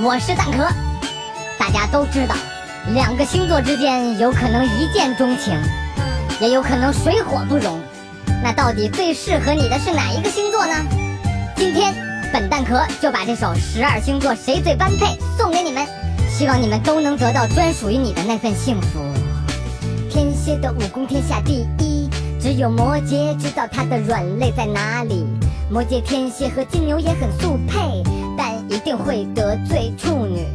我是蛋壳。大家都知道，两个星座之间有可能一见钟情，也有可能水火不容。那到底最适合你的是哪一个星座呢？今天本蛋壳就把这首十二星座谁最般配送给你们，希望你们都能得到专属于你的那份幸福。天蝎的武功天下第一，只有摩羯知道他的软肋在哪里。摩羯、天蝎和金牛也很速配，但一定会得罪处女。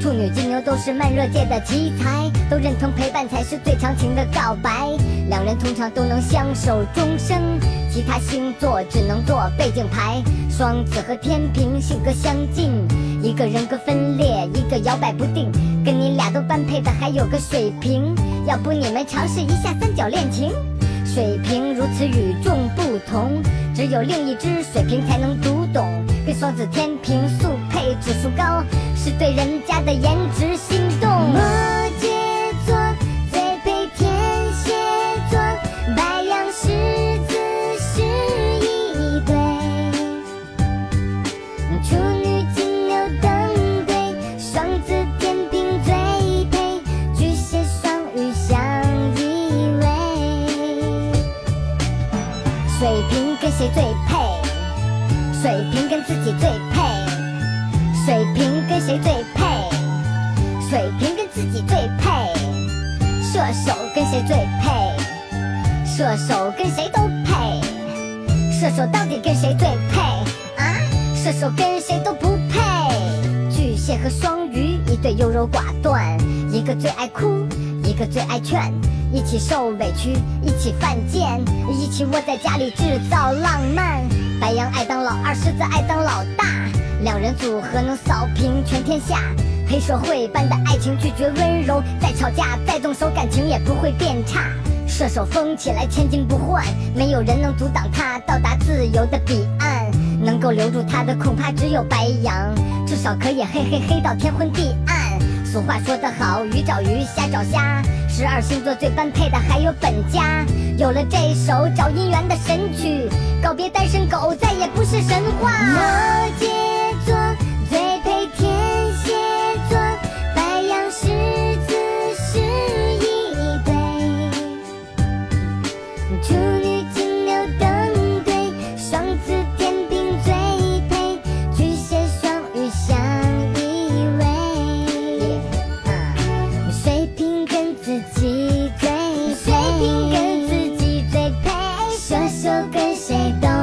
处女、金牛都是慢热界的奇才，都认同陪伴才是最长情的告白。两人通常都能相守终生，其他星座只能做背景牌。双子和天平性格相近，一个人格分裂，一个摇摆不定。跟你俩都般配的还有个水瓶，要不你们尝试一下三角恋情？水瓶如此与众不同，只有另一只水瓶才能读懂。跟双子、天平速配指数高，是对人家的颜值谁最配？水瓶跟自己最配。水瓶跟谁最配？水瓶跟自己最配。射手跟谁最配？射手跟谁都配。射手到底跟谁最配啊？射手跟谁都不配。巨蟹和双鱼一对优柔寡断，一个最爱哭，一个最爱劝，一起受委屈，一起犯贱，一起窝在家里制造浪漫。白羊爱当老二，狮子爱当老大，两人组合能扫平全天下。黑社会般的爱情拒绝温柔，再吵架再动手，感情也不会变差。射手疯起来千金不换，没有人能阻挡他到达自由的彼岸。能够留住他的恐怕只有白羊，至少可以黑黑黑到天昏地暗。俗话说得好鱼找鱼虾找虾。十二星座最般配的还有本家。有了这首找姻缘的神曲告别单身狗再也不是神话。摩羯座最配天蝎座白羊狮子是一对。祝你就跟谁斗